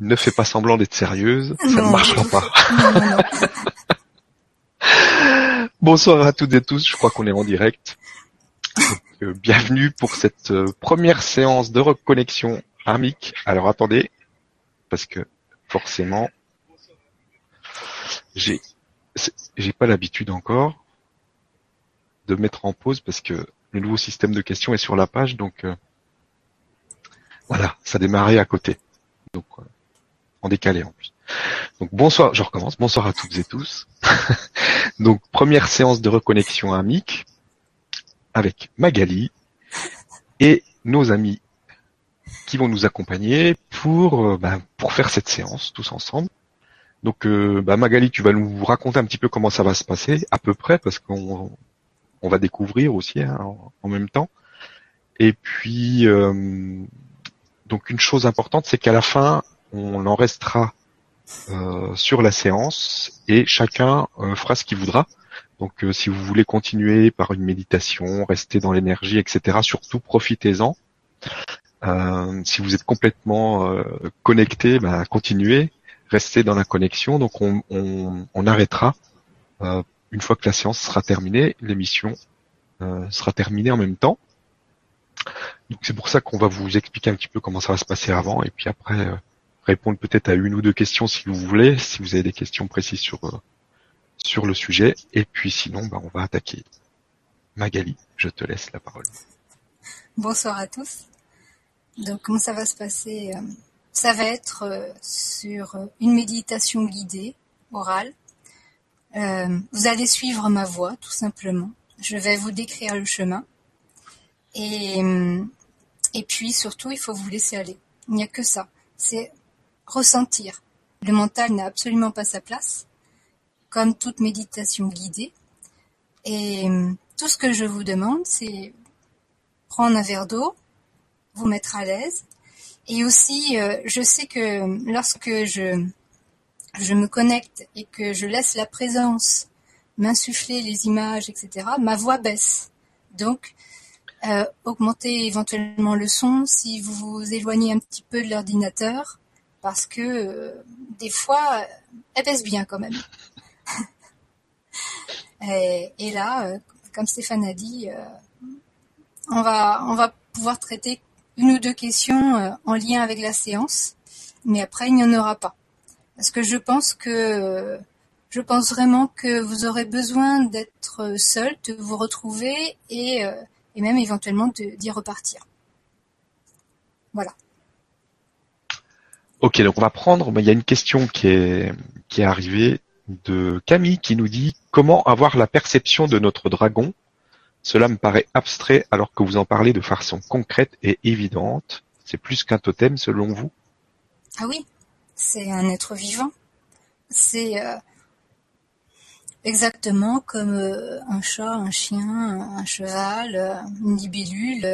ne fais pas semblant d'être sérieuse, ça ne marchera pas. Bonsoir à toutes et tous, je crois qu'on est en direct. Euh, bienvenue pour cette euh, première séance de reconnexion amique. Alors attendez, parce que forcément, j'ai j'ai pas l'habitude encore de mettre en pause parce que le nouveau système de questions est sur la page, donc euh, voilà, ça démarrait à côté. Donc en décalé en plus. Donc bonsoir, je recommence. Bonsoir à toutes et tous. Donc première séance de reconnexion amique avec Magali et nos amis qui vont nous accompagner pour euh, bah, pour faire cette séance tous ensemble. Donc euh, bah, Magali, tu vas nous raconter un petit peu comment ça va se passer à peu près parce qu'on on va découvrir aussi hein, en, même temps. Et puis euh, donc une chose importante, c'est qu'à la fin, on en restera euh, sur la séance et chacun euh, fera ce qu'il voudra. Donc euh, si vous voulez continuer par une méditation, rester dans l'énergie, etc., surtout profitez-en. si vous êtes complètement connecté, ben, continuez, restez dans la connexion. Donc on, on arrêtera une fois que la séance sera terminée, l'émission sera terminée en même temps. Donc c'est pour ça qu'on va vous expliquer un petit peu comment ça va se passer avant et puis après répondre peut-être à une ou deux questions si vous voulez, si vous avez des questions précises sur euh, sur le sujet. Et puis sinon, bah, on va attaquer. Magali, je te laisse la parole. Bonsoir à tous. Donc comment ça va se passer euh, Ça va être euh, sur une méditation guidée, orale. vous allez suivre ma voix, tout simplement. Je vais vous décrire le chemin. Et, et puis surtout, il faut vous laisser aller. Il n'y a que ça. C'est ressentir. Le mental n'a absolument pas sa place, comme toute méditation guidée. Et euh, tout ce que je vous demande, c'est prendre un verre d'eau, vous mettre à l'aise. Et aussi, euh, je sais que lorsque je, me connecte et que je laisse la présence m'insuffler les images, etc., ma voix baisse. Donc, euh, augmentez éventuellement le son si vous vous éloignez un petit peu de l'ordinateur parce que euh, des fois, elle baisse bien quand même. et, là, euh, comme Stéphane a dit, euh, on va on va pouvoir traiter une ou deux questions en lien avec la séance, mais après il n'y en aura pas, parce que je pense que je pense vraiment que vous aurez besoin d'être seul, de vous retrouver et, et même éventuellement d'y repartir. Voilà. Ok, donc on va prendre, mais il y a une question qui est, qui est arrivée de Camille qui nous dit comment avoir la perception de notre dragon? Cela me paraît abstrait alors que vous en parlez de façon concrète et évidente. C'est plus qu'un totem selon vous? Ah oui, c'est un être vivant. C'est euh, exactement comme euh, un chat, un chien, un cheval, euh, une libellule,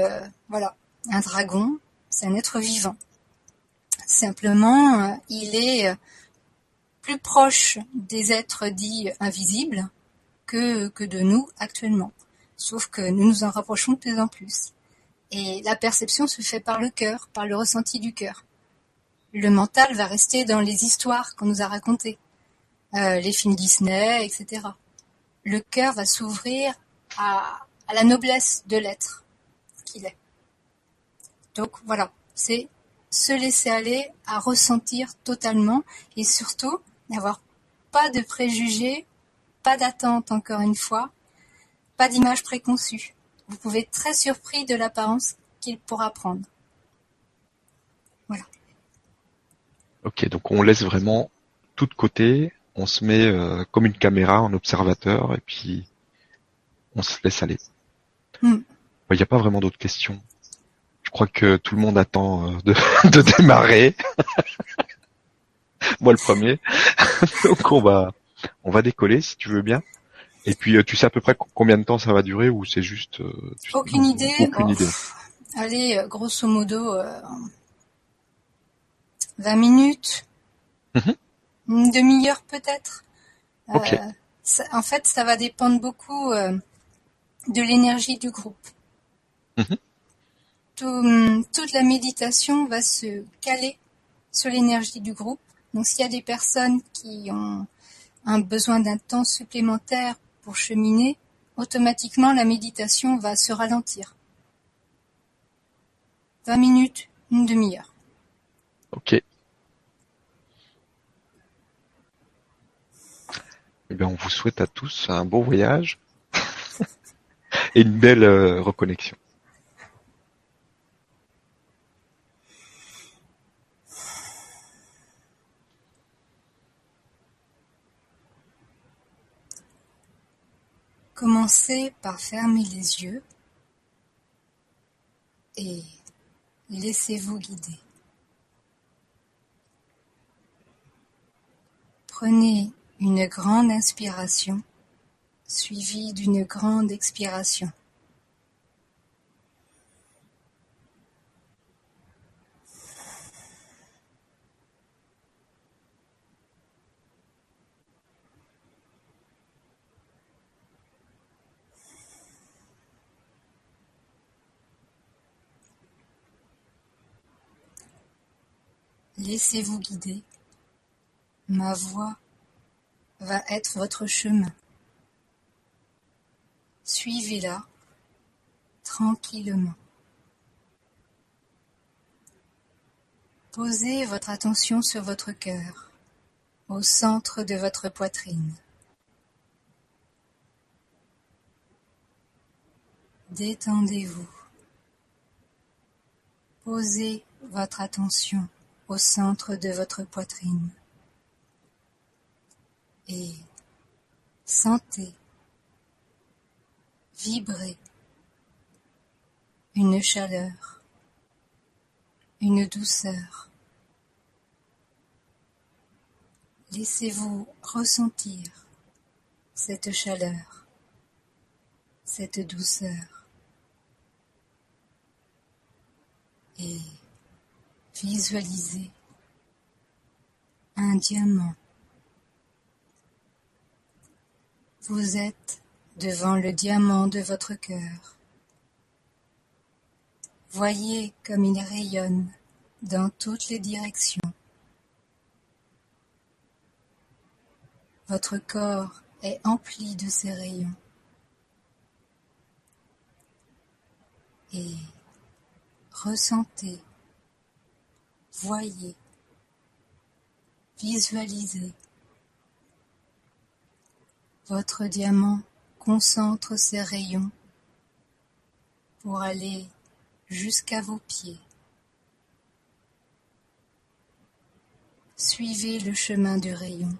voilà, un dragon, c'est un être vivant. Simplement, euh, il est euh, plus proche des êtres dits invisibles que, que de nous actuellement. Sauf que nous nous en rapprochons de plus en plus. Et la perception se fait par le cœur, par le ressenti du cœur. Le mental va rester dans les histoires qu'on nous a racontées, euh, les films Disney, etc. Le cœur va s'ouvrir à, à la noblesse de l'être qu'il est. Donc voilà, c'est se laisser aller à ressentir totalement et surtout n'avoir pas de préjugés, pas d'attente encore une fois, pas d'image préconçue. Vous pouvez être très surpris de l'apparence qu'il pourra prendre. Voilà. Ok, donc on laisse vraiment tout de côté, on se met euh, comme une caméra en observateur et puis on se laisse aller. Hmm. Il n'y a pas vraiment d'autres questions. Je crois que tout le monde attend euh, de, démarrer. Moi le premier. Donc on va on va décoller si tu veux bien. Et puis euh, tu sais à peu près combien de temps ça va durer ou c'est juste euh, aucune idée. Aucune idée. Allez, grosso modo 20 minutes. Mhm. Une demi-heure peut-être. en fait, ça va dépendre beaucoup de l'énergie du groupe. Mhm toute la méditation va se caler sur l'énergie du groupe. Donc s'il y a des personnes qui ont un besoin d'un temps supplémentaire pour cheminer, automatiquement la méditation va se ralentir. 20 minutes, une demi-heure. Ok. Eh bien, on vous souhaite à tous un bon voyage et une belle euh, reconnexion. Commencez par fermer les yeux et laissez-vous guider. Prenez une grande inspiration suivie d'une grande expiration. Laissez-vous guider. Ma voix va être votre chemin. Suivez-la tranquillement. Posez votre attention sur votre cœur, au centre de votre poitrine. Détendez-vous. Posez votre attention au centre de votre poitrine et sentez vibrer une chaleur, une douceur. Laissez-vous ressentir cette chaleur, cette douceur et visualisez un diamant Vous êtes devant le diamant de votre cœur. Voyez comme il rayonne dans toutes les directions. Votre corps est empli de ces rayons. Et ressentez, voyez, visualisez votre diamant concentre ses rayons pour aller jusqu'à vos pieds. Suivez le chemin du rayon.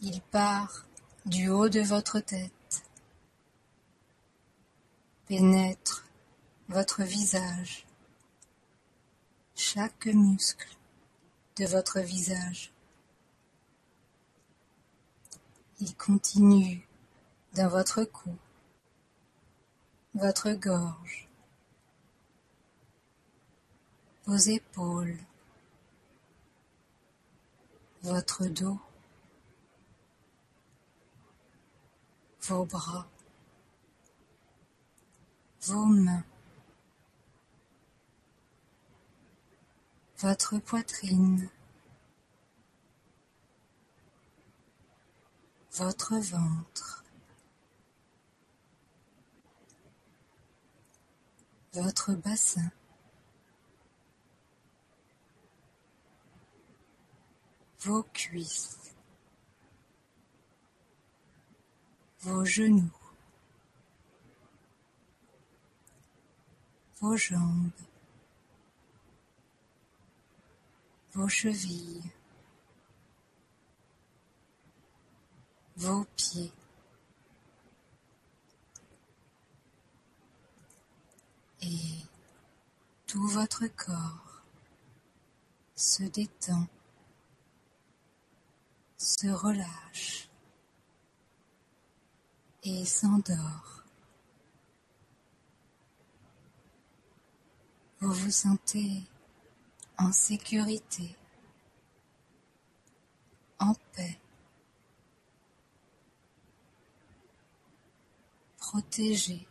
Il part du haut de votre tête, pénètre votre visage, chaque muscle de votre visage. Il continue dans votre cou, votre gorge, vos épaules, votre dos, vos bras, vos mains, votre poitrine, votre ventre, votre bassin, vos cuisses, vos genoux, vos jambes, vos chevilles, vos pieds et tout votre corps se détend, se relâche et s'endort. Vous vous sentez en sécurité, en paix. protégé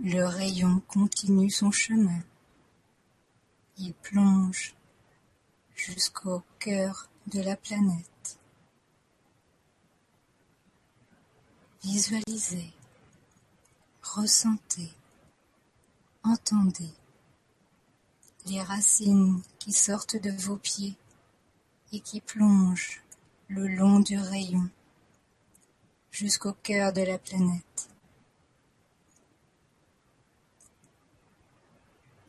Le rayon continue son chemin. Il plonge jusqu'au cœur de la planète. Visualisez, ressentez, entendez les racines qui sortent de vos pieds et qui plongent le long du rayon jusqu'au cœur de la planète.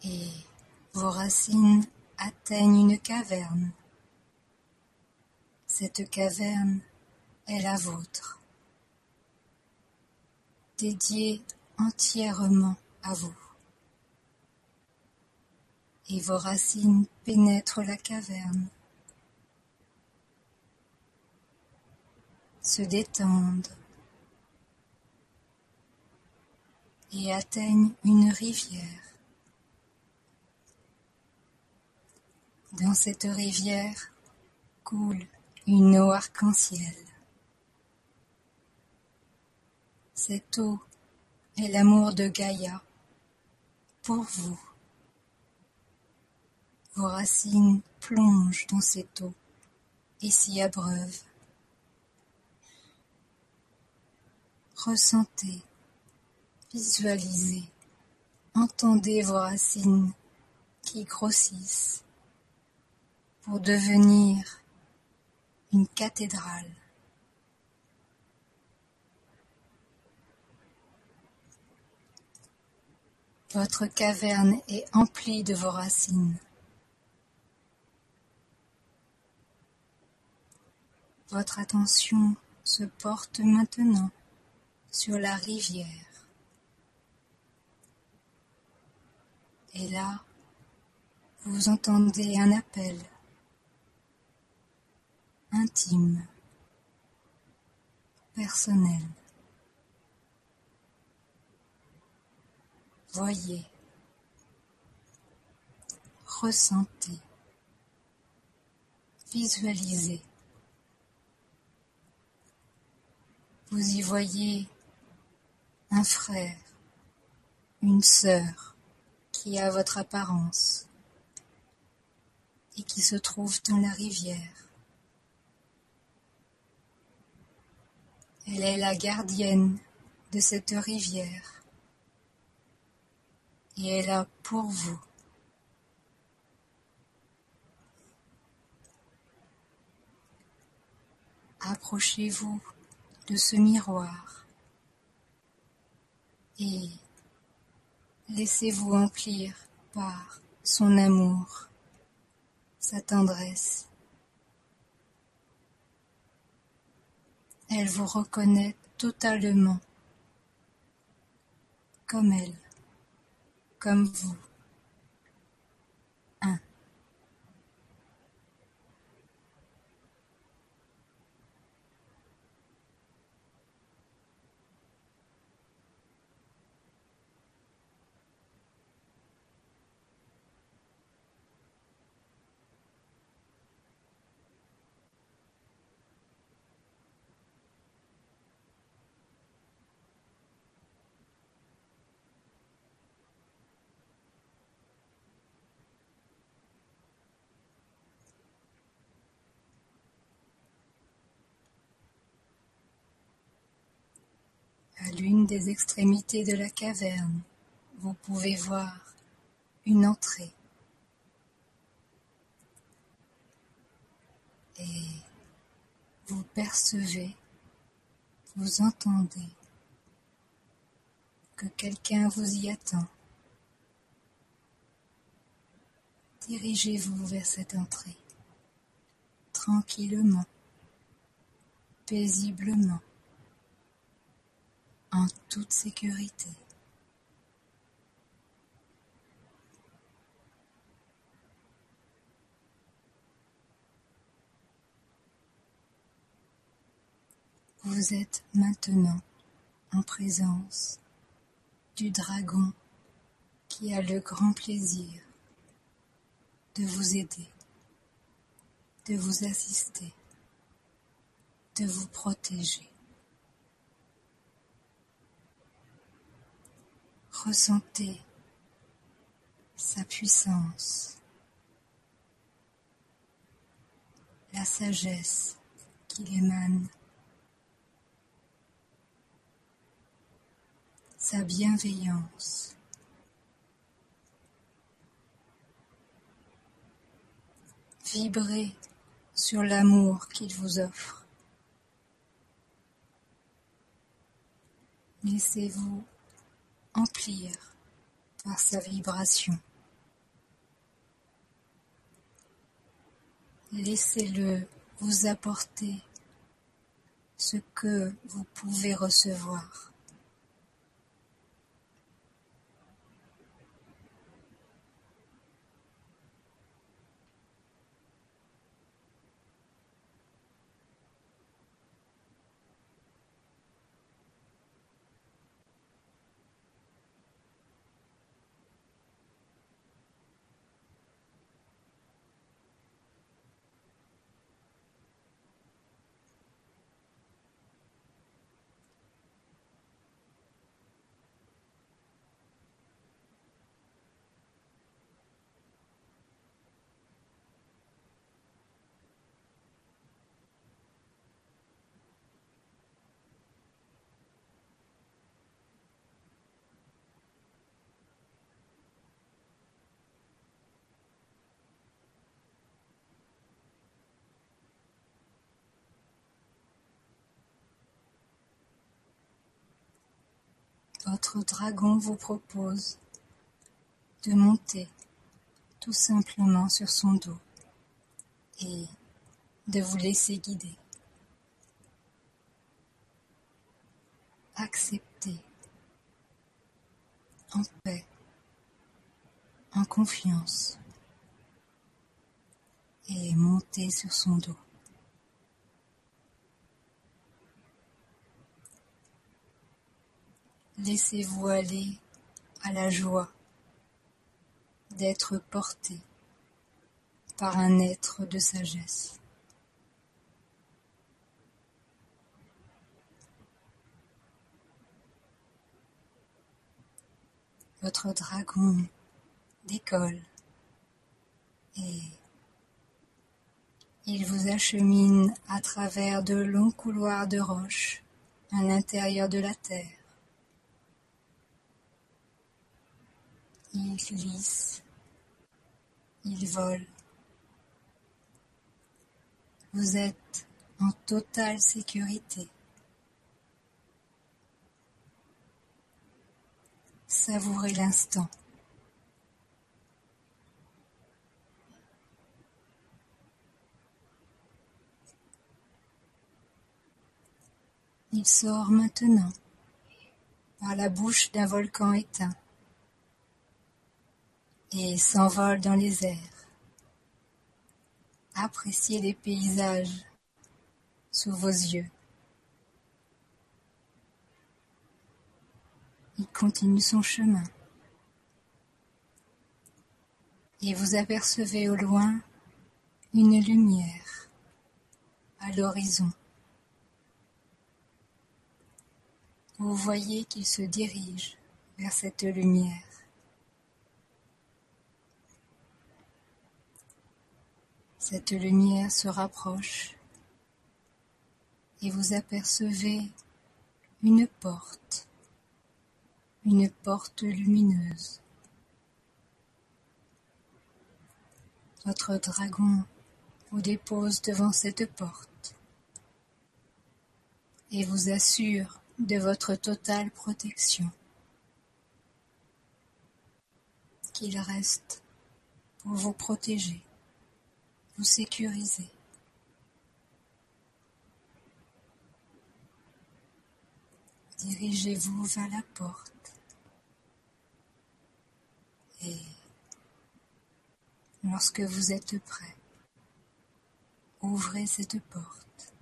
Et vos racines atteignent une caverne. Cette caverne est la vôtre, dédiée entièrement à vous. Et vos racines pénètrent la caverne, se détendent et atteignent une rivière. Dans cette rivière coule une eau arc-en-ciel. Cette eau est l'amour de Gaïa pour vous. Vos racines plongent dans cette eau et s'y abreuvent. Ressentez, visualisez, entendez vos racines qui grossissent pour devenir une cathédrale. Votre caverne est emplie de vos racines. Votre attention se porte maintenant sur la rivière. Et là, vous entendez un appel intime, personnel. Voyez, ressentez, visualisez. Vous y voyez un frère, une sœur qui a votre apparence et qui se trouve dans la rivière. Elle est la gardienne de cette rivière elle est là pour vous. Approchez-vous de ce miroir et laissez-vous emplir par son amour, sa tendresse Elle vous reconnaît totalement, comme elle, comme vous. À l'une des extrémités de la caverne, vous pouvez voir une entrée. Et vous percevez, vous entendez que quelqu'un vous y attend. Dirigez-vous vers cette entrée, tranquillement, paisiblement en toute sécurité. Vous êtes maintenant en présence du dragon qui a le grand plaisir de vous aider, de vous assister, de vous protéger. Ressentez sa puissance, la sagesse qu'il émane, sa bienveillance. Vibrez sur l'amour qu'il vous offre. Laissez-vous par sa vibration. Laissez-le vous apporter ce que vous pouvez recevoir. Votre dragon vous propose de monter tout simplement sur son dos et de vous laisser guider. Acceptez en paix, en confiance et montez sur son dos. Laissez-vous aller à la joie d'être porté par un être de sagesse. Votre dragon décolle et il vous achemine à travers de longs couloirs de roches à l'intérieur de la terre. Il glisse, il vole. Vous êtes en totale sécurité. Savourez l'instant. Il sort maintenant par la bouche d'un volcan éteint et s'envole dans les airs. Appréciez les paysages sous vos yeux. Il continue son chemin. Et vous apercevez au loin une lumière à l'horizon. Vous voyez qu'il se dirige vers cette lumière. Cette lumière se rapproche et vous apercevez une porte, une porte lumineuse. Votre dragon vous dépose devant cette porte et vous assure de votre totale protection, qu'il reste pour vous protéger vous sécuriser. Dirigez-vous vers la porte et lorsque vous êtes prêt, ouvrez cette porte.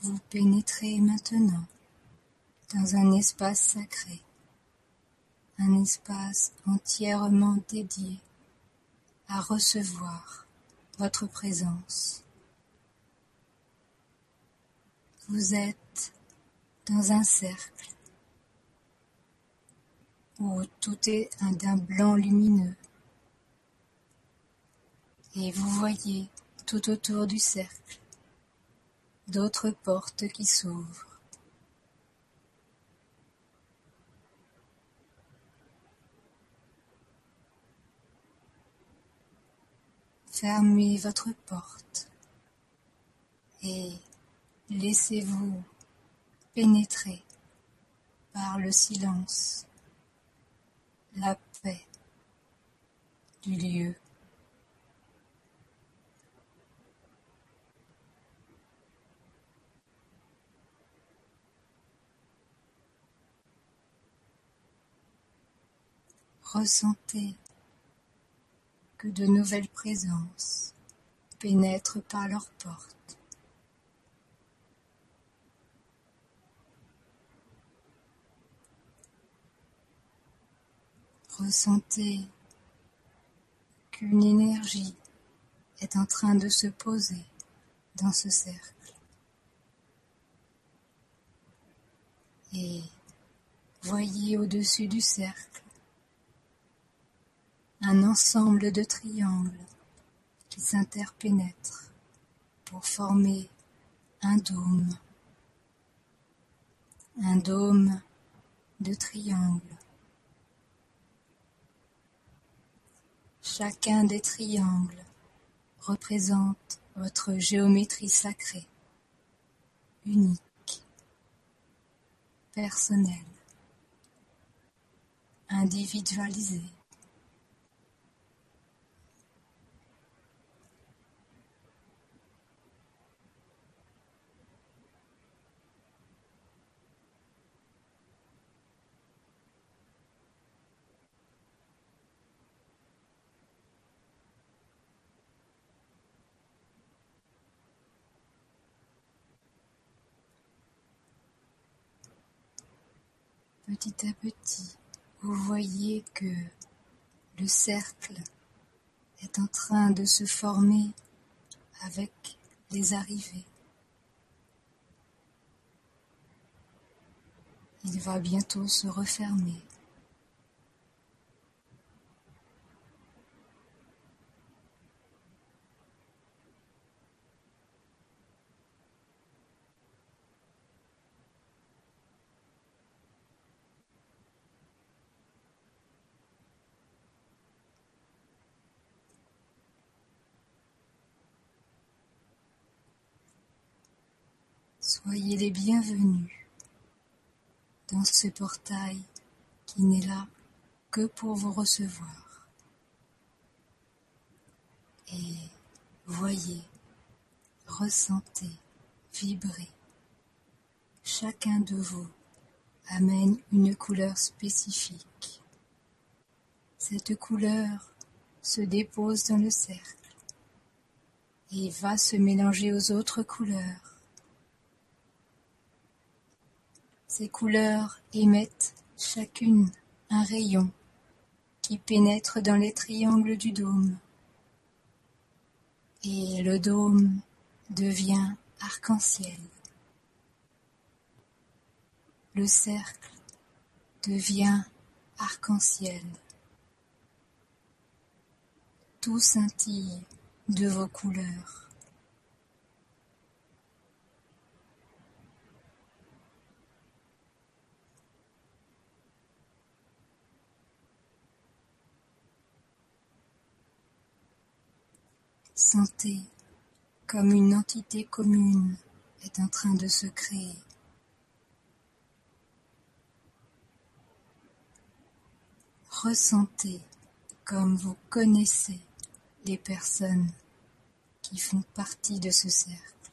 Vous pénétrez maintenant dans un espace sacré, un espace entièrement dédié à recevoir votre présence. Vous êtes dans un cercle où tout est d'un blanc lumineux et vous voyez tout autour du cercle d'autres portes qui s'ouvrent. Fermez votre porte et laissez-vous pénétrer par le silence, la paix du lieu. Ressentez que de nouvelles présences pénètrent par leurs portes. Ressentez qu'une énergie est en train de se poser dans ce cercle. Et voyez au-dessus du cercle un ensemble de triangles qui s'interpénètrent pour former un dôme, un dôme de triangles. Chacun des triangles représente votre géométrie sacrée, unique, personnelle, individualisée. Petit à petit, vous voyez que le cercle est en train de se former avec les arrivées. Il va bientôt se refermer. Soyez les bienvenus dans ce portail qui n'est là que pour vous recevoir. Et voyez, ressentez, vibrez. Chacun de vous amène une couleur spécifique. Cette couleur se dépose dans le cercle et va se mélanger aux autres couleurs Ces couleurs émettent chacune un rayon qui pénètre dans les triangles du dôme. Et le dôme devient arc-en-ciel. Le cercle devient arc-en-ciel. Tout scintille de vos couleurs. Sentez comme une entité commune est en train de se créer. Ressentez comme vous connaissez les personnes qui font partie de ce cercle.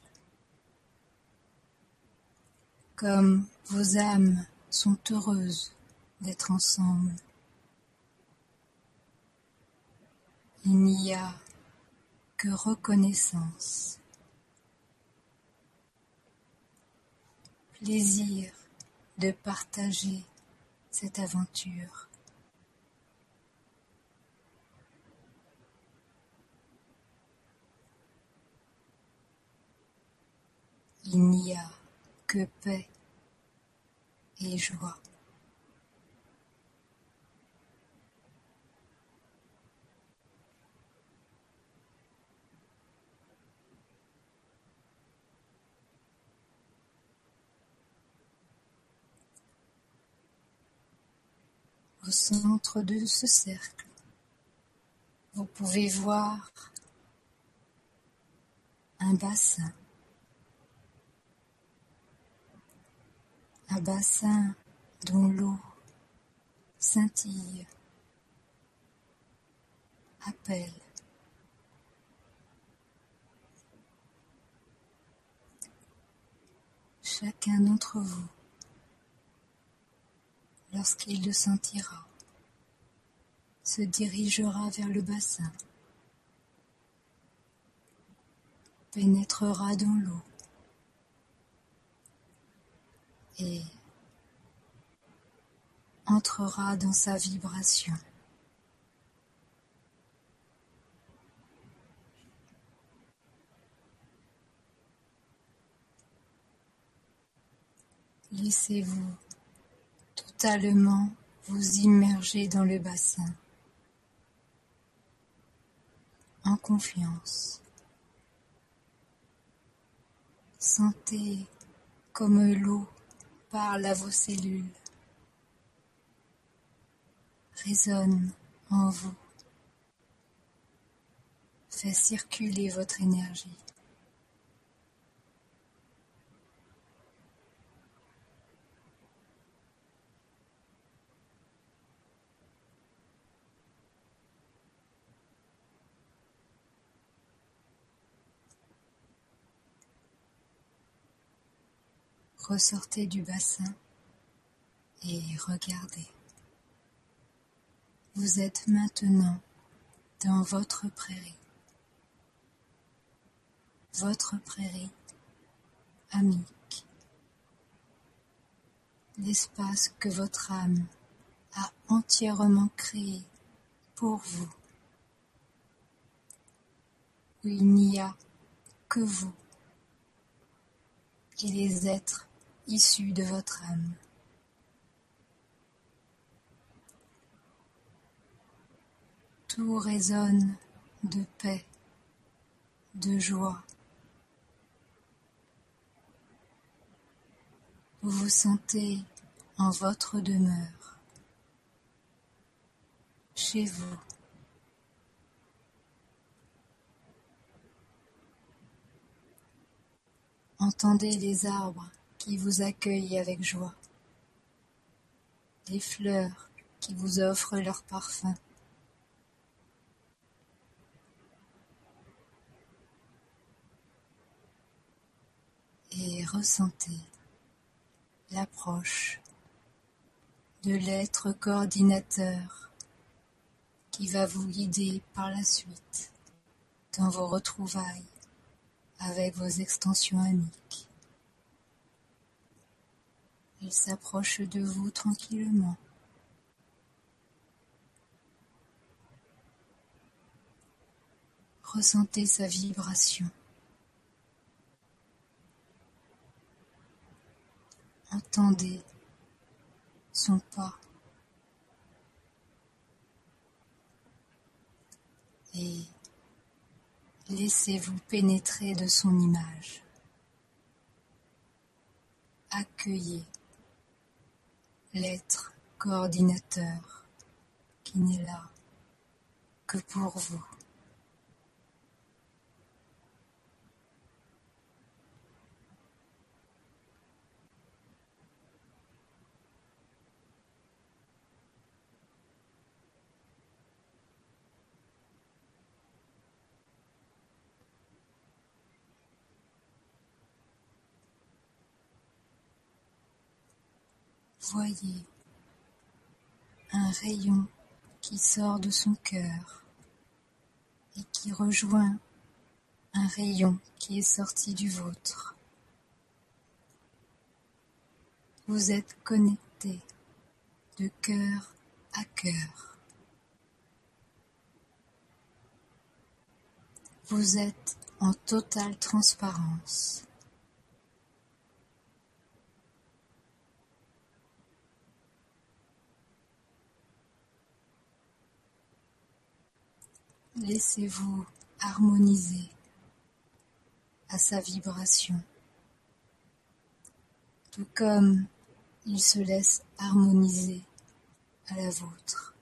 Comme vos âmes sont heureuses d'être ensemble. Il n'y a reconnaissance. Plaisir de partager cette aventure. Il n'y a que paix et joie. Au centre de ce cercle, vous pouvez voir un bassin un bassin dont l'eau scintille, appelle. Chacun d'entre vous, lorsqu'il le sentira, se dirigera vers le bassin, pénétrera dans l'eau et entrera dans sa vibration. Laissez-vous totalement vous immerger dans le bassin en confiance. Sentez comme l'eau parle à vos cellules, résonne en vous, fait circuler votre énergie. Ressortez du bassin et regardez. Vous êtes maintenant dans votre prairie. Votre prairie amique. L'espace que votre âme a entièrement créé pour vous. Où il n'y a que vous et les êtres issus de votre âme. Tout résonne de paix, de joie. Vous vous sentez en votre demeure, chez vous. Entendez les arbres qui vous accueillent avec joie, les fleurs qui vous offrent leur parfum. Et ressentez l'approche de l'être coordinateur qui va vous guider par la suite dans vos retrouvailles avec vos extensions amiques. Il s'approche de vous tranquillement. Ressentez sa vibration. Entendez son pas. Et laissez-vous pénétrer de son image. Accueillez l'être coordinateur qui n'est là que pour vous. Voyez un rayon qui sort de son cœur et qui rejoint un rayon qui est sorti du vôtre. Vous êtes connecté de cœur à cœur. Vous êtes en totale transparence laissez-vous harmoniser à sa vibration, tout comme il se laisse harmoniser à la vôtre.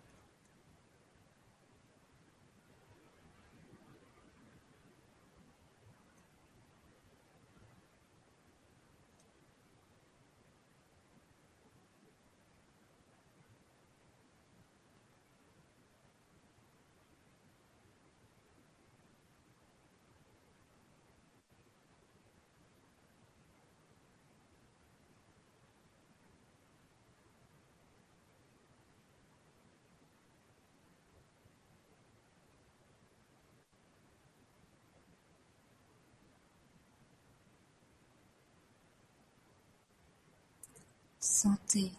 Sentez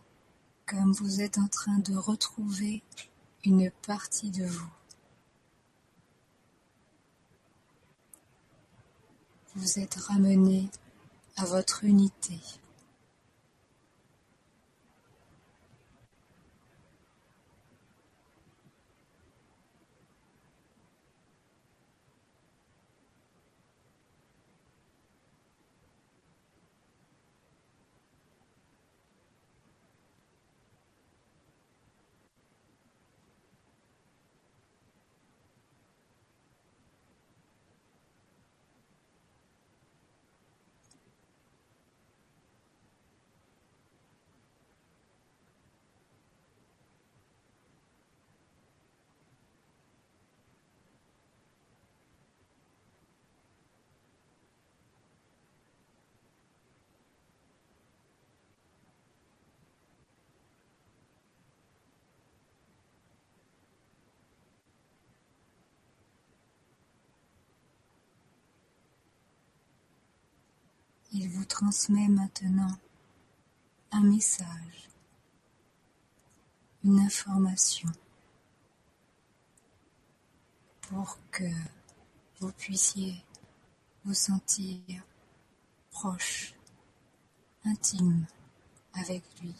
comme vous êtes en train de retrouver une partie de vous. Vous êtes ramené à votre unité. Il vous transmet maintenant un message, une information pour que vous puissiez vous sentir proche, intime avec lui.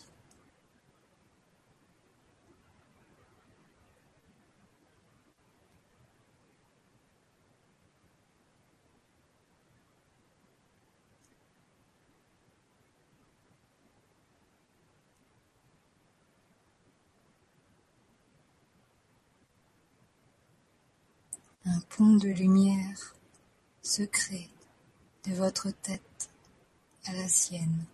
Un pont de lumière se crée de votre tête à la sienne.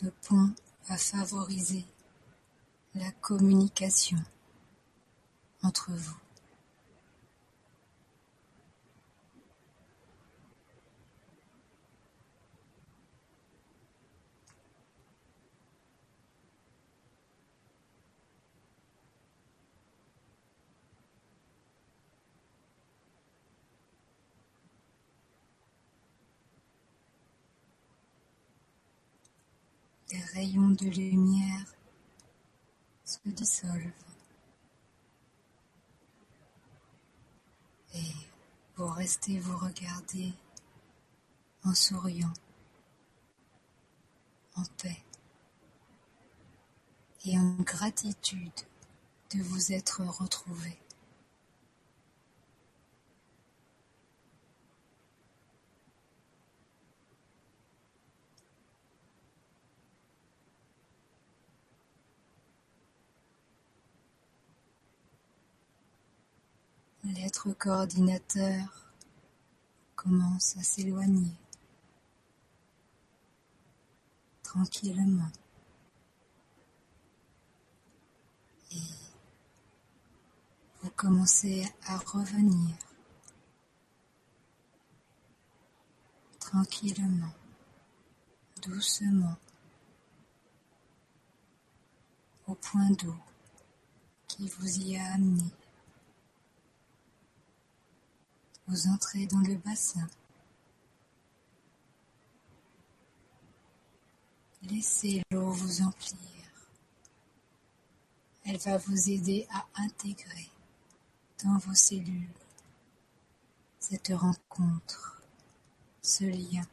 Ce pont va favoriser la communication entre vous. Les rayons de lumière se dissolvent et vous restez vous regarder en souriant, en paix et en gratitude de vous être retrouvé. L'être coordinateur commence à s'éloigner tranquillement. Et vous commencez à revenir tranquillement, doucement au point d'eau qui vous y a amené. Vous entrez dans le bassin. Laissez l'eau vous emplir. Elle va vous aider à intégrer dans vos cellules cette rencontre, ce lien.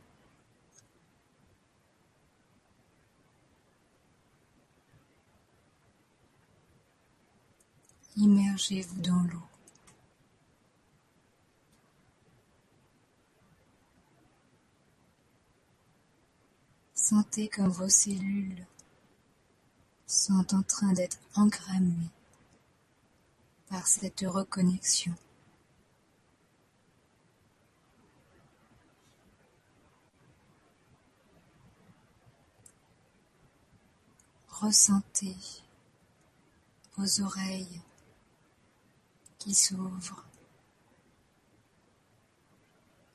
Immergez-vous dans l'eau. Sentez comme vos cellules sont en train d'être engrammées par cette reconnexion. Ressentez vos oreilles qui s'ouvrent,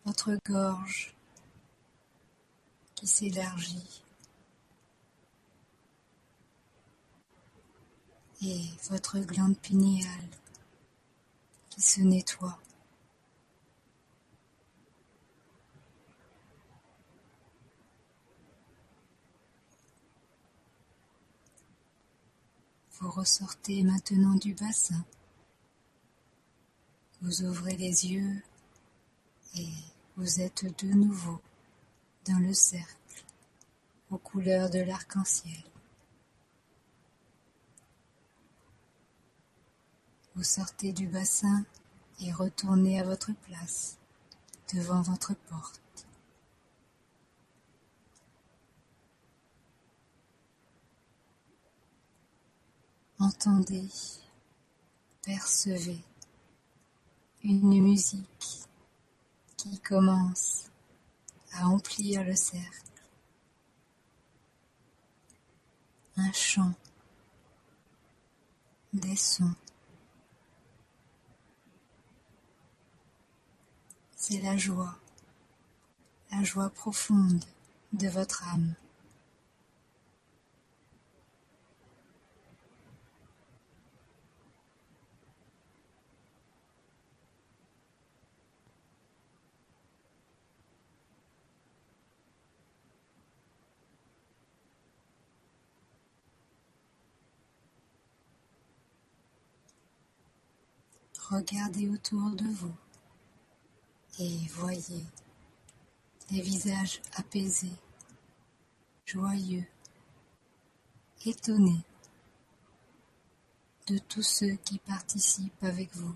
votre gorge qui s'élargit et votre glande pinéale qui se nettoie. Vous ressortez maintenant du bassin. Vous ouvrez les yeux et vous êtes de nouveau dans le cercle aux couleurs de l'arc-en-ciel. Vous sortez du bassin et retournez à votre place devant votre porte. Entendez, percevez une musique qui commence à emplir le cercle. Un chant, des sons. C'est la joie, la joie profonde de votre âme. Regardez autour de vous et voyez des visages apaisés, joyeux, étonnés de tous ceux qui participent avec vous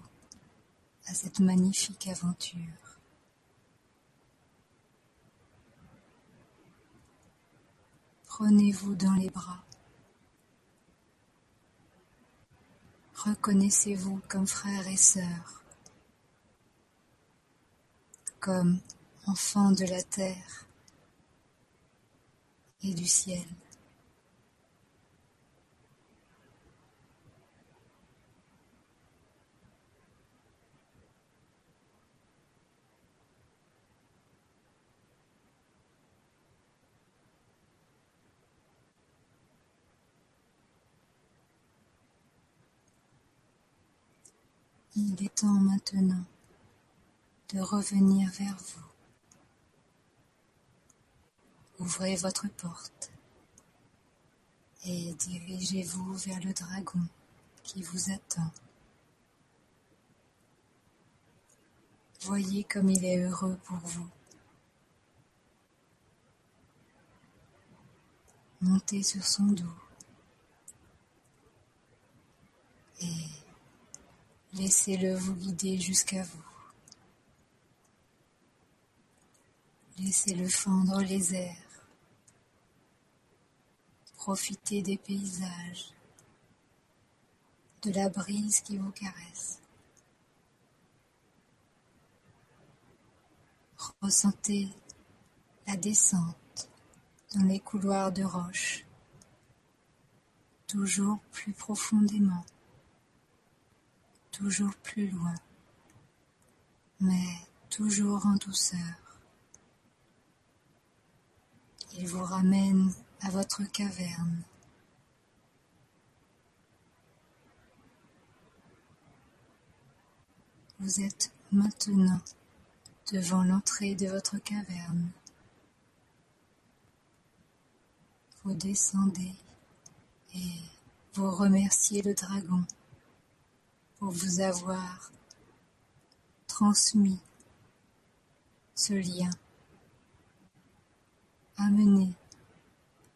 à cette magnifique aventure. Prenez-vous dans les bras. Reconnaissez-vous comme frères et sœurs comme enfant de la terre et du ciel. Il est temps maintenant de revenir vers vous. Ouvrez votre porte et dirigez-vous vers le dragon qui vous attend. Voyez comme il est heureux pour vous. Montez sur son dos et laissez-le vous guider jusqu'à vous. Laissez-le fendre les airs. Profitez des paysages, de la brise qui vous caresse. Ressentez la descente dans les couloirs de roche, toujours plus profondément, toujours plus loin, mais toujours en douceur. Il vous ramène à votre caverne. Vous êtes maintenant devant l'entrée de votre caverne. vous descendez et vous remerciez le dragon pour vous avoir transmis ce lien, amené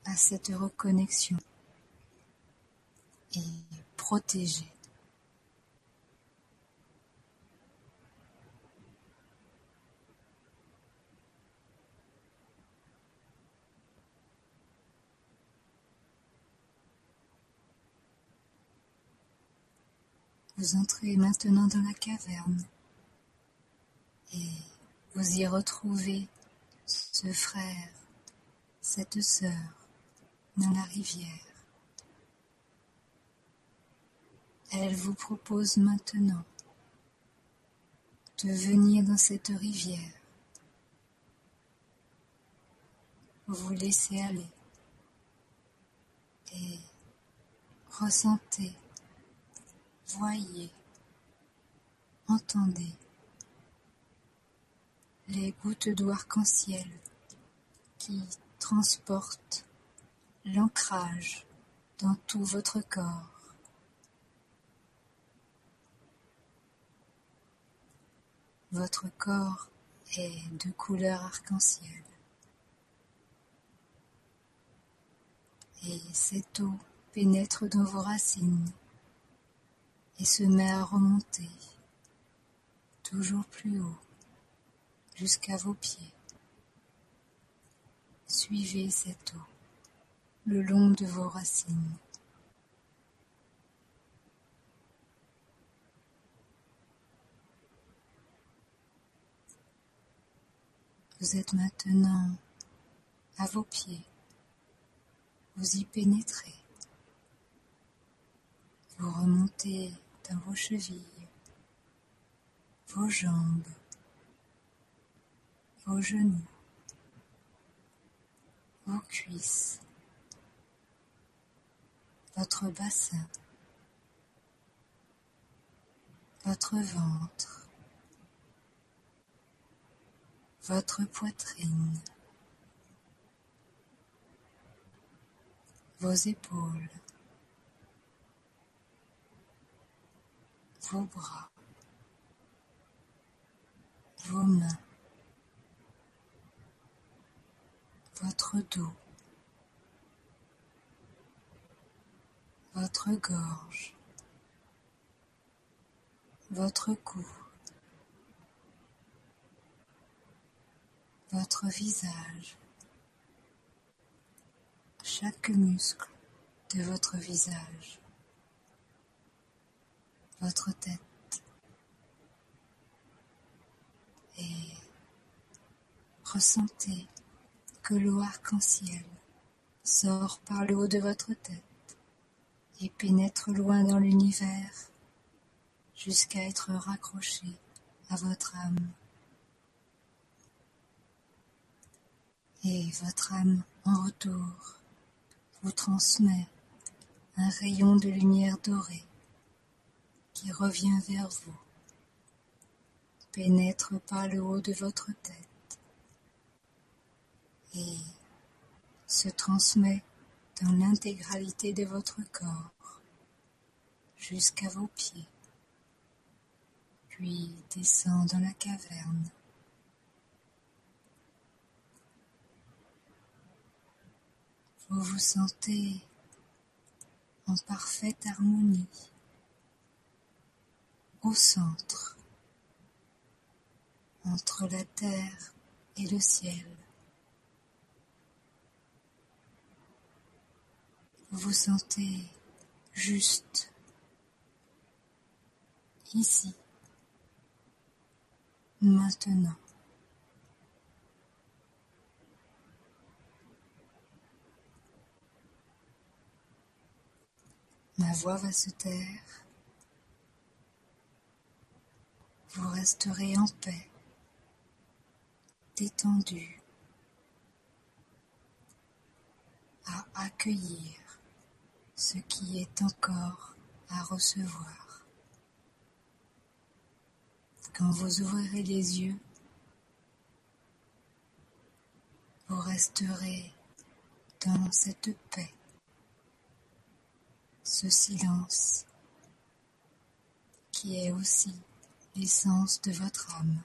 à cette reconnexion et protégé. Vous entrez maintenant dans la caverne et vous y retrouvez ce frère, cette sœur dans la rivière. Elle vous propose maintenant de venir dans cette rivière. Vous laissez aller et ressentez Voyez, entendez les gouttes d'eau arc-en-ciel qui transportent l'ancrage dans tout votre corps. Votre corps est de couleur arc-en-ciel. Et cette eau pénètre dans vos racines et se met à remonter toujours plus haut jusqu'à vos pieds. Suivez cette eau le long de vos racines. Vous êtes maintenant à vos pieds. Vous y pénétrez. Vous remontez vos chevilles, vos jambes, vos genoux, vos cuisses, votre bassin, votre ventre, votre poitrine, vos épaules, vos bras, vos mains, votre dos, votre gorge, votre cou, votre visage, chaque muscle de votre visage votre tête et ressentez que l'eau arc-en-ciel sort par le haut de votre tête et pénètre loin dans l'univers jusqu'à être raccroché à votre âme. Et votre âme en retour vous transmet un rayon de lumière dorée qui revient vers vous, pénètre par le haut de votre tête et se transmet dans l'intégralité de votre corps jusqu'à vos pieds, puis descend dans la caverne. Vous vous sentez en parfaite harmonie au centre, entre la terre et le ciel. Vous sentez juste ici, maintenant. Ma voix va se taire vous resterez en paix, détendu, à accueillir ce qui est encore à recevoir. Quand vous ouvrirez les yeux, vous resterez dans cette paix, ce silence qui est aussi l'essence de votre âme.